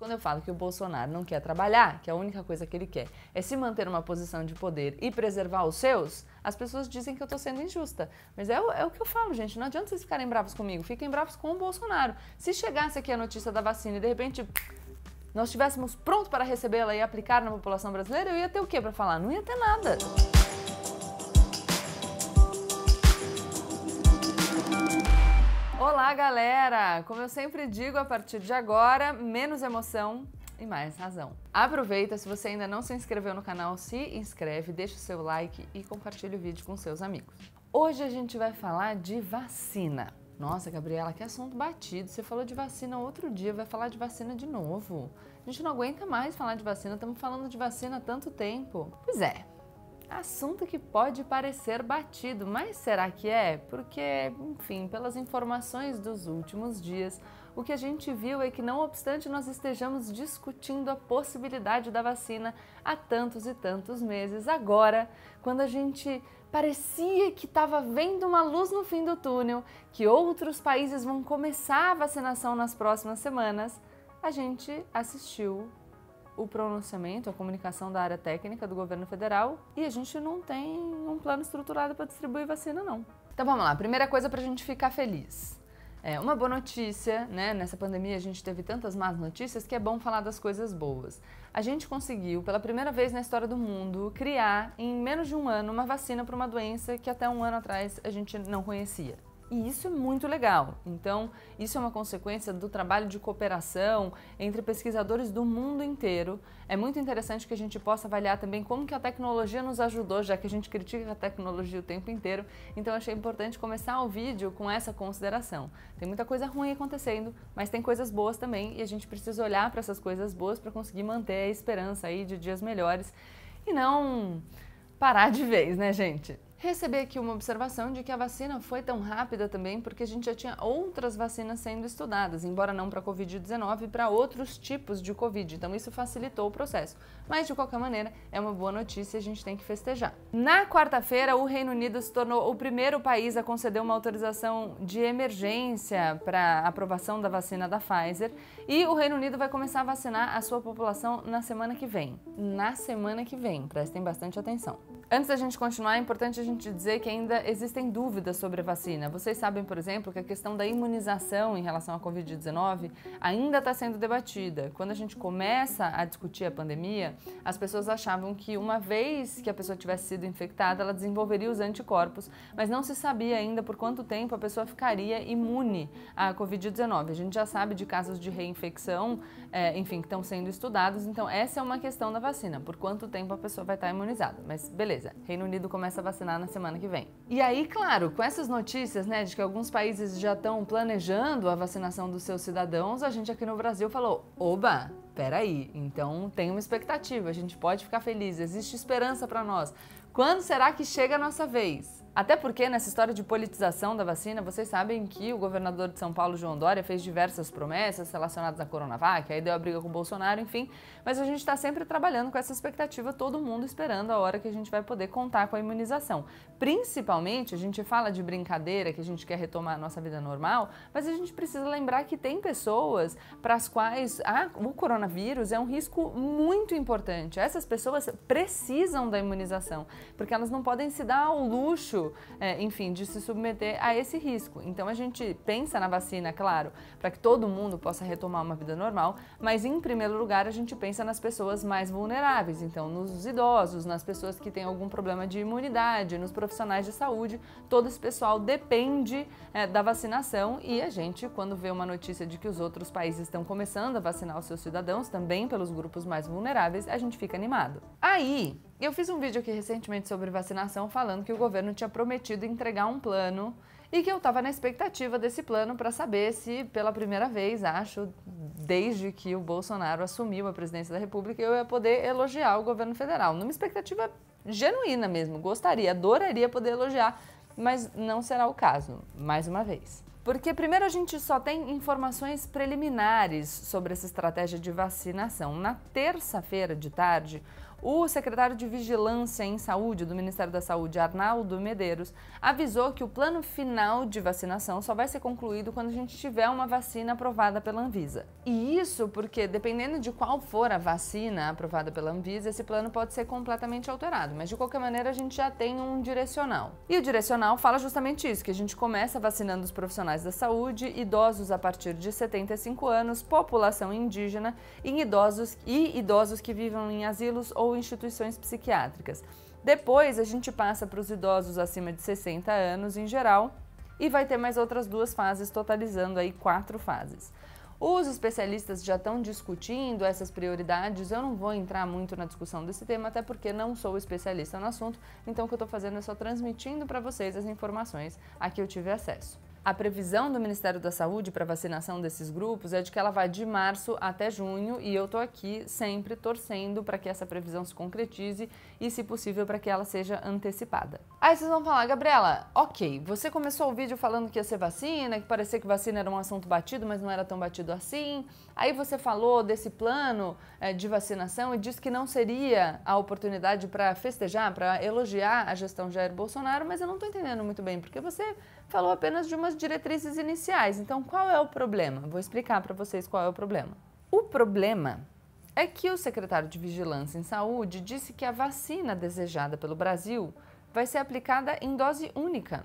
Quando eu falo que o Bolsonaro não quer trabalhar, que a única coisa que ele quer é se manter numa posição de poder e preservar os seus, as pessoas dizem que eu estou sendo injusta. Mas é o, é o que eu falo, gente. Não adianta vocês ficarem bravos comigo, fiquem bravos com o Bolsonaro. Se chegasse aqui a notícia da vacina e de repente nós estivéssemos prontos para recebê-la e aplicar na população brasileira, eu ia ter o que para falar? Não ia ter nada. Olá, galera! Como eu sempre digo, a partir de agora, menos emoção e mais razão. Aproveita, se você ainda não se inscreveu no canal, se inscreve, deixa o seu like e compartilha o vídeo com seus amigos. Hoje a gente vai falar de vacina. Nossa, Gabriela, que assunto batido. Você falou de vacina outro dia, vai falar de vacina de novo. A gente não aguenta mais falar de vacina, estamos falando de vacina há tanto tempo. Pois é, Assunto que pode parecer batido, mas será que é? Porque, enfim, pelas informações dos últimos dias, o que a gente viu é que, não obstante nós estejamos discutindo a possibilidade da vacina há tantos e tantos meses, agora, quando a gente parecia que estava vendo uma luz no fim do túnel, que outros países vão começar a vacinação nas próximas semanas, a gente assistiu o pronunciamento, a comunicação da área técnica do governo federal e a gente não tem um plano estruturado para distribuir vacina, não. Então vamos lá, primeira coisa para a gente ficar feliz. É, uma boa notícia, né? Nessa pandemia a gente teve tantas más notícias que é bom falar das coisas boas. A gente conseguiu, pela primeira vez na história do mundo, criar em menos de um ano uma vacina para uma doença que até um ano atrás a gente não conhecia. E isso é muito legal. Então, isso é uma consequência do trabalho de cooperação entre pesquisadores do mundo inteiro. É muito interessante que a gente possa avaliar também como que a tecnologia nos ajudou, já que a gente critica a tecnologia o tempo inteiro. Então, achei importante começar o vídeo com essa consideração. Tem muita coisa ruim acontecendo, mas tem coisas boas também e a gente precisa olhar para essas coisas boas para conseguir manter a esperança aí de dias melhores e não parar de vez, né, gente? Receber aqui uma observação de que a vacina foi tão rápida também porque a gente já tinha outras vacinas sendo estudadas, embora não para Covid-19, para outros tipos de Covid. Então isso facilitou o processo. Mas de qualquer maneira, é uma boa notícia e a gente tem que festejar. Na quarta-feira, o Reino Unido se tornou o primeiro país a conceder uma autorização de emergência para aprovação da vacina da Pfizer e o Reino Unido vai começar a vacinar a sua população na semana que vem. Na semana que vem, prestem bastante atenção. Antes da gente continuar, é importante a gente dizer que ainda existem dúvidas sobre a vacina. Vocês sabem, por exemplo, que a questão da imunização em relação à Covid-19 ainda está sendo debatida. Quando a gente começa a discutir a pandemia, as pessoas achavam que uma vez que a pessoa tivesse sido infectada, ela desenvolveria os anticorpos, mas não se sabia ainda por quanto tempo a pessoa ficaria imune à Covid-19. A gente já sabe de casos de reinfecção, é, enfim, que estão sendo estudados, então essa é uma questão da vacina, por quanto tempo a pessoa vai estar imunizada. Mas beleza beleza, Reino Unido começa a vacinar na semana que vem. E aí, claro, com essas notícias, né, de que alguns países já estão planejando a vacinação dos seus cidadãos, a gente aqui no Brasil falou: oba, peraí, então tem uma expectativa, a gente pode ficar feliz, existe esperança para nós. Quando será que chega a nossa vez? Até porque nessa história de politização da vacina, vocês sabem que o governador de São Paulo, João Dória, fez diversas promessas relacionadas à Coronavac, aí deu a briga com o Bolsonaro, enfim. Mas a gente está sempre trabalhando com essa expectativa, todo mundo esperando a hora que a gente vai poder contar com a imunização. Principalmente, a gente fala de brincadeira, que a gente quer retomar a nossa vida normal, mas a gente precisa lembrar que tem pessoas para as quais ah, o coronavírus é um risco muito importante. Essas pessoas precisam da imunização, porque elas não podem se dar ao luxo é, enfim, de se submeter a esse risco. Então a gente pensa na vacina, claro, para que todo mundo possa retomar uma vida normal, mas em primeiro lugar a gente pensa nas pessoas mais vulneráveis, então nos idosos, nas pessoas que têm algum problema de imunidade, nos profissionais de saúde, todo esse pessoal depende é, da vacinação e a gente, quando vê uma notícia de que os outros países estão começando a vacinar os seus cidadãos, também pelos grupos mais vulneráveis, a gente fica animado. Aí, eu fiz um vídeo aqui recentemente sobre vacinação falando que o governo tinha prometido entregar um plano e que eu estava na expectativa desse plano para saber se, pela primeira vez, acho, desde que o Bolsonaro assumiu a presidência da República, eu ia poder elogiar o governo federal. Numa expectativa genuína mesmo, gostaria, adoraria poder elogiar, mas não será o caso, mais uma vez. Porque primeiro a gente só tem informações preliminares sobre essa estratégia de vacinação. Na terça-feira de tarde, o secretário de Vigilância em Saúde do Ministério da Saúde, Arnaldo Medeiros, avisou que o plano final de vacinação só vai ser concluído quando a gente tiver uma vacina aprovada pela Anvisa. E isso porque, dependendo de qual for a vacina aprovada pela Anvisa, esse plano pode ser completamente alterado. Mas de qualquer maneira, a gente já tem um direcional. E o direcional fala justamente isso: que a gente começa vacinando os profissionais da saúde, idosos a partir de 75 anos, população indígena, em idosos e idosos que vivam em asilos ou ou instituições psiquiátricas. Depois a gente passa para os idosos acima de 60 anos em geral e vai ter mais outras duas fases, totalizando aí quatro fases. Os especialistas já estão discutindo essas prioridades. Eu não vou entrar muito na discussão desse tema, até porque não sou especialista no assunto. Então, o que eu estou fazendo é só transmitindo para vocês as informações a que eu tive acesso. A previsão do Ministério da Saúde para vacinação desses grupos é de que ela vai de março até junho e eu estou aqui sempre torcendo para que essa previsão se concretize e, se possível, para que ela seja antecipada. Aí vocês vão falar, Gabriela, ok, você começou o vídeo falando que ia ser vacina, que parecia que vacina era um assunto batido, mas não era tão batido assim. Aí você falou desse plano é, de vacinação e disse que não seria a oportunidade para festejar, para elogiar a gestão Jair Bolsonaro, mas eu não estou entendendo muito bem, porque você falou apenas de diretrizes iniciais. Então, qual é o problema? Vou explicar para vocês qual é o problema. O problema é que o secretário de Vigilância em Saúde disse que a vacina desejada pelo Brasil vai ser aplicada em dose única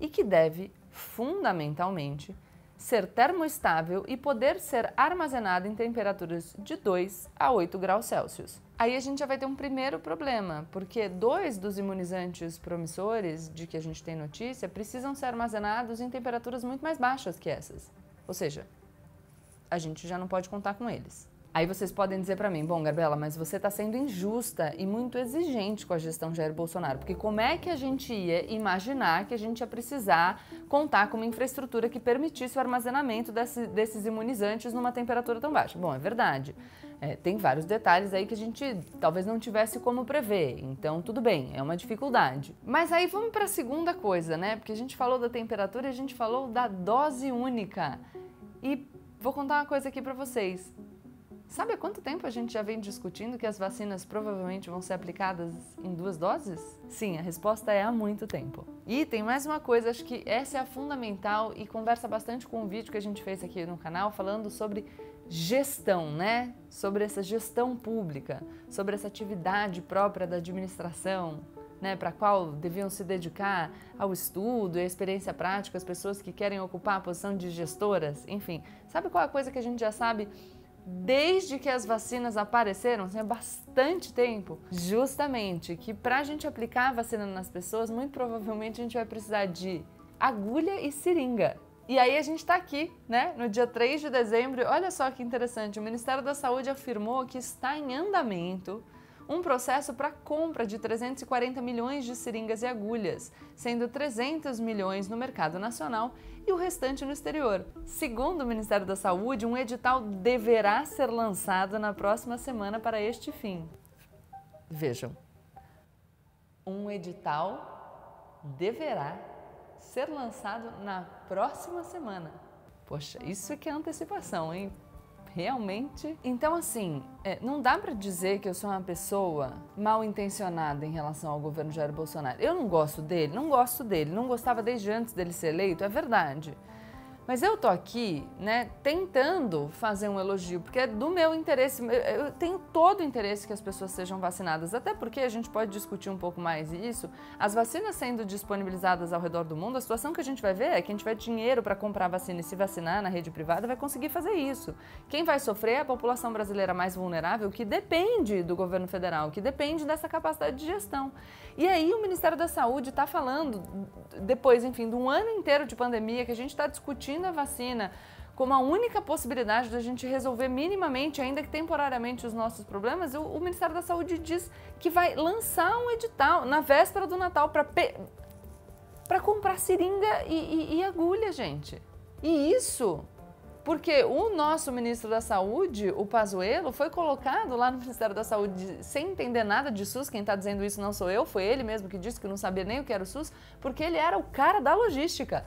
e que deve, fundamentalmente, ser termoestável e poder ser armazenada em temperaturas de 2 a 8 graus Celsius. Aí a gente já vai ter um primeiro problema, porque dois dos imunizantes promissores de que a gente tem notícia precisam ser armazenados em temperaturas muito mais baixas que essas. Ou seja, a gente já não pode contar com eles. Aí vocês podem dizer para mim, bom, Gabriela, mas você está sendo injusta e muito exigente com a gestão Jair Bolsonaro, porque como é que a gente ia imaginar que a gente ia precisar contar com uma infraestrutura que permitisse o armazenamento desse, desses imunizantes numa temperatura tão baixa? Bom, é verdade. É, tem vários detalhes aí que a gente talvez não tivesse como prever, então tudo bem, é uma dificuldade. Mas aí vamos para a segunda coisa, né? Porque a gente falou da temperatura e a gente falou da dose única. E vou contar uma coisa aqui para vocês. Sabe há quanto tempo a gente já vem discutindo que as vacinas provavelmente vão ser aplicadas em duas doses? Sim, a resposta é há muito tempo. E tem mais uma coisa, acho que essa é a fundamental e conversa bastante com o vídeo que a gente fez aqui no canal falando sobre gestão, né? Sobre essa gestão pública, sobre essa atividade própria da administração, né, para qual deviam se dedicar ao estudo e à experiência prática as pessoas que querem ocupar a posição de gestoras, enfim. Sabe qual é a coisa que a gente já sabe desde que as vacinas apareceram, há bastante tempo, justamente que para a gente aplicar a vacina nas pessoas, muito provavelmente a gente vai precisar de agulha e seringa. E aí a gente está aqui, né, no dia 3 de dezembro, olha só que interessante, o Ministério da Saúde afirmou que está em andamento um processo para compra de 340 milhões de seringas e agulhas, sendo 300 milhões no mercado nacional e o restante no exterior. Segundo o Ministério da Saúde, um edital deverá ser lançado na próxima semana para este fim. Vejam, um edital deverá ser lançado na próxima semana. Poxa, isso é que é antecipação, hein? Realmente. Então, assim, é, não dá para dizer que eu sou uma pessoa mal intencionada em relação ao governo Jair Bolsonaro. Eu não gosto dele, não gosto dele, não gostava desde antes dele ser eleito, é verdade. Mas eu tô aqui, né, tentando fazer um elogio, porque é do meu interesse. Eu tenho todo o interesse que as pessoas sejam vacinadas, até porque a gente pode discutir um pouco mais isso. As vacinas sendo disponibilizadas ao redor do mundo, a situação que a gente vai ver é que a gente vai ter dinheiro para comprar vacina e se vacinar na rede privada vai conseguir fazer isso. Quem vai sofrer é a população brasileira mais vulnerável, que depende do governo federal, que depende dessa capacidade de gestão. E aí o Ministério da Saúde está falando, depois, enfim, de um ano inteiro de pandemia, que a gente está discutindo a vacina como a única possibilidade da gente resolver minimamente, ainda que temporariamente, os nossos problemas, o, o Ministério da Saúde diz que vai lançar um edital na véspera do Natal para para comprar seringa e, e, e agulha, gente. E isso porque o nosso ministro da Saúde, o Pazuello, foi colocado lá no Ministério da Saúde sem entender nada de SUS. Quem está dizendo isso não sou eu, foi ele mesmo que disse que não sabia nem o que era o SUS, porque ele era o cara da logística.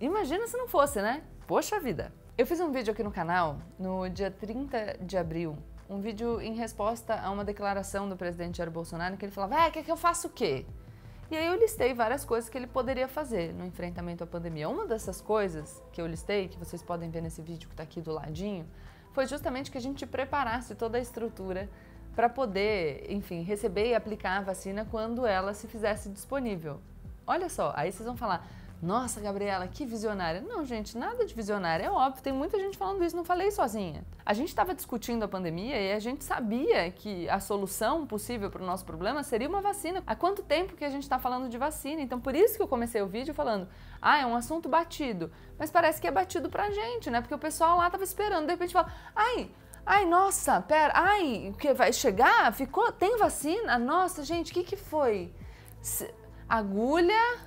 Imagina se não fosse, né? Poxa vida! Eu fiz um vídeo aqui no canal no dia 30 de abril um vídeo em resposta a uma declaração do presidente Jair Bolsonaro que ele falava: "É, quer que eu faça o quê?" E aí eu listei várias coisas que ele poderia fazer no enfrentamento à pandemia. Uma dessas coisas que eu listei, que vocês podem ver nesse vídeo que está aqui do ladinho, foi justamente que a gente preparasse toda a estrutura para poder, enfim, receber e aplicar a vacina quando ela se fizesse disponível. Olha só, aí vocês vão falar, nossa, Gabriela, que visionária. Não, gente, nada de visionária. É óbvio, tem muita gente falando isso, não falei sozinha. A gente estava discutindo a pandemia e a gente sabia que a solução possível para o nosso problema seria uma vacina. Há quanto tempo que a gente está falando de vacina? Então, por isso que eu comecei o vídeo falando, ah, é um assunto batido. Mas parece que é batido para a gente, né? Porque o pessoal lá estava esperando. De repente fala, ai, Ai, nossa, pera, ai, o que vai chegar? Ficou? Tem vacina? Nossa, gente, o que, que foi? Agulha,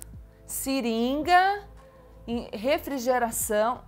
seringa, refrigeração.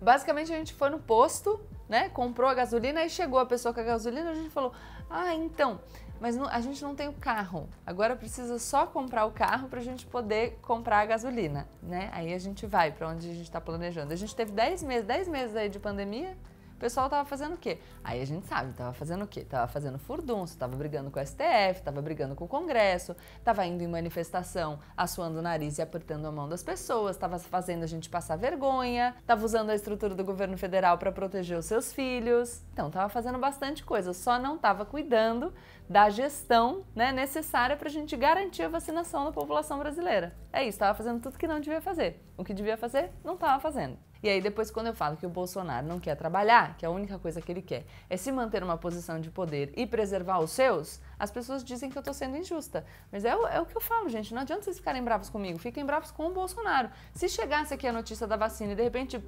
Basicamente a gente foi no posto, né? Comprou a gasolina e chegou a pessoa com a gasolina, a gente falou: "Ah, então, mas não, a gente não tem o carro. Agora precisa só comprar o carro para a gente poder comprar a gasolina, né? Aí a gente vai para onde a gente está planejando. A gente teve 10 meses, 10 meses aí de pandemia, pessoal tava fazendo o quê? Aí a gente sabe, tava fazendo o quê? Tava fazendo furdunço, tava brigando com o STF, tava brigando com o Congresso, tava indo em manifestação, assoando o nariz e apertando a mão das pessoas, tava fazendo a gente passar vergonha, tava usando a estrutura do governo federal para proteger os seus filhos. Então, tava fazendo bastante coisa, só não tava cuidando da gestão né, necessária para a gente garantir a vacinação da população brasileira. É isso, estava fazendo tudo que não devia fazer. O que devia fazer, não estava fazendo. E aí depois quando eu falo que o Bolsonaro não quer trabalhar, que a única coisa que ele quer é se manter numa posição de poder e preservar os seus, as pessoas dizem que eu estou sendo injusta. Mas é o, é o que eu falo, gente. Não adianta vocês ficarem bravos comigo, fiquem bravos com o Bolsonaro. Se chegasse aqui a notícia da vacina e de repente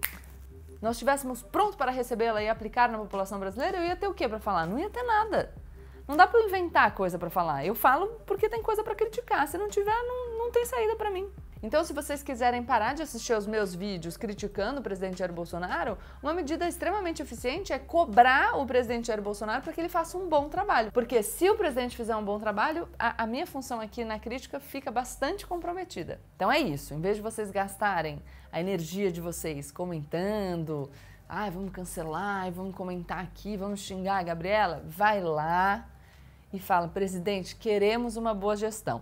nós estivéssemos prontos para recebê-la e aplicar na população brasileira, eu ia ter o que para falar? Não ia ter nada. Não dá para inventar coisa para falar. Eu falo porque tem coisa para criticar. Se não tiver, não, não tem saída para mim. Então, se vocês quiserem parar de assistir aos meus vídeos criticando o presidente Jair Bolsonaro, uma medida extremamente eficiente é cobrar o presidente Jair Bolsonaro para que ele faça um bom trabalho. Porque se o presidente fizer um bom trabalho, a, a minha função aqui na crítica fica bastante comprometida. Então é isso. Em vez de vocês gastarem a energia de vocês comentando, ah, vamos cancelar, vamos comentar aqui, vamos xingar a Gabriela, vai lá e fala, presidente, queremos uma boa gestão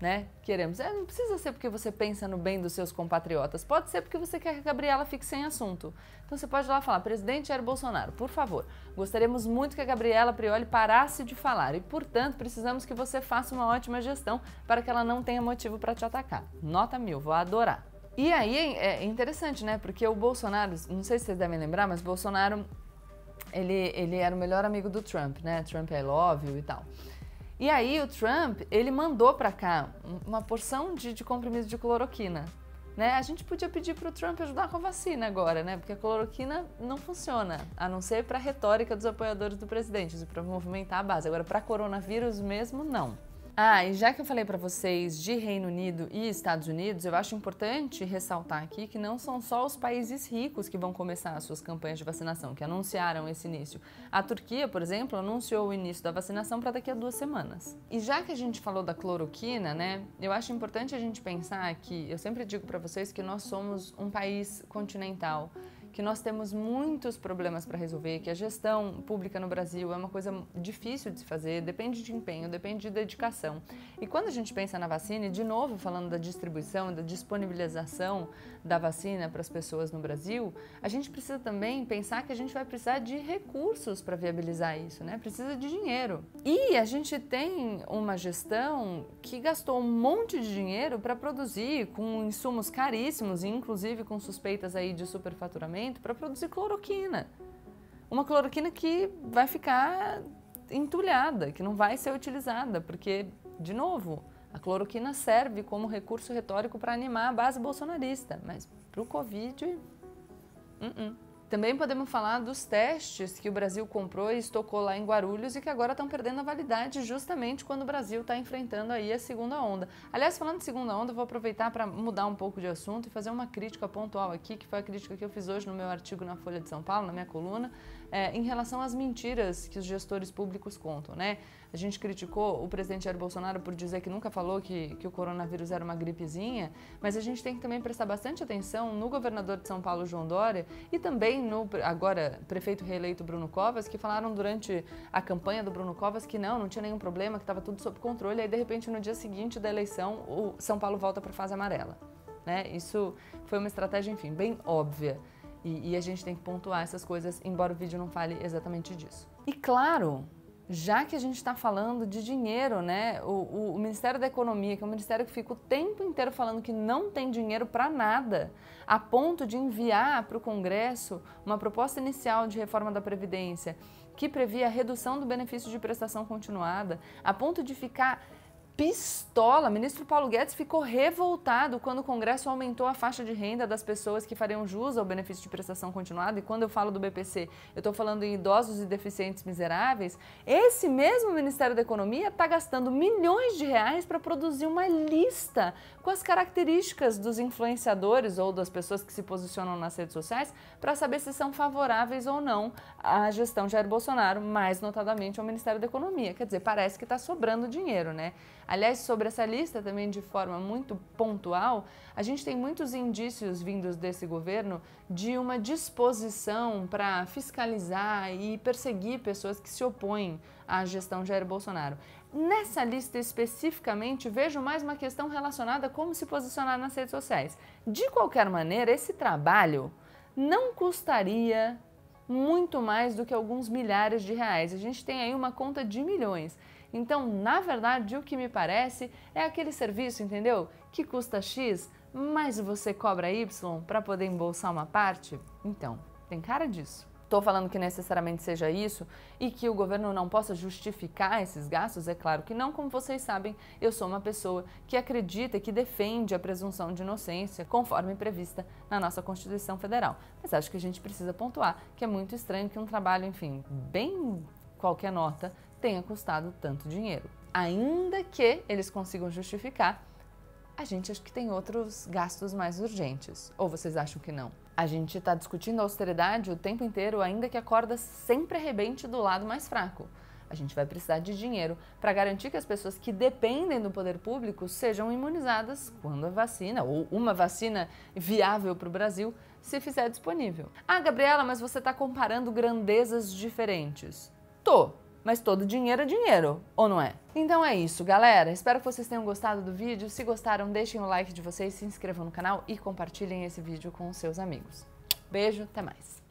né? Queremos. É, não precisa ser porque você pensa no bem dos seus compatriotas, pode ser porque você quer que a Gabriela fique sem assunto. Então você pode ir lá falar, presidente Jair Bolsonaro, por favor, gostaríamos muito que a Gabriela Prioli parasse de falar e, portanto, precisamos que você faça uma ótima gestão para que ela não tenha motivo para te atacar. Nota mil, vou adorar. E aí é interessante, né? Porque o Bolsonaro, não sei se vocês devem lembrar, mas Bolsonaro, ele, ele era o melhor amigo do Trump, né? Trump I love you e tal. E aí o Trump, ele mandou para cá uma porção de, de comprimidos de cloroquina. Né? A gente podia pedir para o Trump ajudar com a vacina agora, né? Porque a cloroquina não funciona, a não ser para a retórica dos apoiadores do presidente, para movimentar a base. Agora, para coronavírus mesmo, não. Ah, e já que eu falei para vocês de Reino Unido e Estados Unidos, eu acho importante ressaltar aqui que não são só os países ricos que vão começar as suas campanhas de vacinação, que anunciaram esse início. A Turquia, por exemplo, anunciou o início da vacinação para daqui a duas semanas. E já que a gente falou da cloroquina, né, eu acho importante a gente pensar que, eu sempre digo para vocês que nós somos um país continental que nós temos muitos problemas para resolver, que a gestão pública no Brasil é uma coisa difícil de se fazer, depende de empenho, depende de dedicação. E quando a gente pensa na vacina, e de novo falando da distribuição, da disponibilização da vacina para as pessoas no Brasil, a gente precisa também pensar que a gente vai precisar de recursos para viabilizar isso, né? Precisa de dinheiro. E a gente tem uma gestão que gastou um monte de dinheiro para produzir com insumos caríssimos, inclusive com suspeitas aí de superfaturamento para produzir cloroquina. Uma cloroquina que vai ficar entulhada, que não vai ser utilizada, porque, de novo, a cloroquina serve como recurso retórico para animar a base bolsonarista, mas para o Covid, uh -uh. Também podemos falar dos testes que o Brasil comprou e estocou lá em Guarulhos e que agora estão perdendo a validade justamente quando o Brasil está enfrentando aí a segunda onda. Aliás, falando de segunda onda, vou aproveitar para mudar um pouco de assunto e fazer uma crítica pontual aqui, que foi a crítica que eu fiz hoje no meu artigo na Folha de São Paulo, na minha coluna, é, em relação às mentiras que os gestores públicos contam, né? A gente criticou o presidente Jair Bolsonaro por dizer que nunca falou que, que o coronavírus era uma gripezinha, mas a gente tem que também prestar bastante atenção no governador de São Paulo, João Dória, e também no agora prefeito reeleito Bruno Covas, que falaram durante a campanha do Bruno Covas que não, não tinha nenhum problema, que estava tudo sob controle, aí de repente no dia seguinte da eleição o São Paulo volta para a fase amarela. Né? Isso foi uma estratégia, enfim, bem óbvia. E, e a gente tem que pontuar essas coisas, embora o vídeo não fale exatamente disso. E claro, já que a gente está falando de dinheiro, né? O, o, o, Ministério da Economia, que é um ministério que fica o tempo inteiro falando que não tem dinheiro para nada, a ponto de enviar para o Congresso uma proposta inicial de reforma da Previdência que previa a redução do benefício de prestação continuada, a ponto de ficar pistola. Ministro Paulo Guedes ficou revoltado quando o Congresso aumentou a faixa de renda das pessoas que fariam jus ao benefício de prestação continuada. E quando eu falo do BPC, eu estou falando em idosos e deficientes miseráveis. Esse mesmo Ministério da Economia está gastando milhões de reais para produzir uma lista com as características dos influenciadores ou das pessoas que se posicionam nas redes sociais para saber se são favoráveis ou não à gestão de Jair Bolsonaro, mais notadamente ao Ministério da Economia. Quer dizer, parece que está sobrando dinheiro, né? Aliás, sobre essa lista também de forma muito pontual, a gente tem muitos indícios vindos desse governo de uma disposição para fiscalizar e perseguir pessoas que se opõem à gestão Jair Bolsonaro. Nessa lista especificamente, vejo mais uma questão relacionada a como se posicionar nas redes sociais. De qualquer maneira, esse trabalho não custaria muito mais do que alguns milhares de reais. A gente tem aí uma conta de milhões. Então, na verdade, o que me parece é aquele serviço, entendeu? Que custa X, mas você cobra Y para poder embolsar uma parte? Então, tem cara disso. Estou falando que necessariamente seja isso e que o governo não possa justificar esses gastos? É claro que não, como vocês sabem, eu sou uma pessoa que acredita e que defende a presunção de inocência conforme prevista na nossa Constituição Federal. Mas acho que a gente precisa pontuar que é muito estranho que um trabalho, enfim, bem qualquer nota, tenha custado tanto dinheiro. Ainda que eles consigam justificar, a gente acha que tem outros gastos mais urgentes. Ou vocês acham que não? A gente está discutindo austeridade o tempo inteiro, ainda que a corda sempre arrebente do lado mais fraco. A gente vai precisar de dinheiro para garantir que as pessoas que dependem do poder público sejam imunizadas quando a vacina, ou uma vacina viável para o Brasil, se fizer disponível. Ah, Gabriela, mas você está comparando grandezas diferentes. Tô, mas todo dinheiro é dinheiro, ou não é? Então é isso, galera. Espero que vocês tenham gostado do vídeo. Se gostaram, deixem o like de vocês, se inscrevam no canal e compartilhem esse vídeo com seus amigos. Beijo, até mais.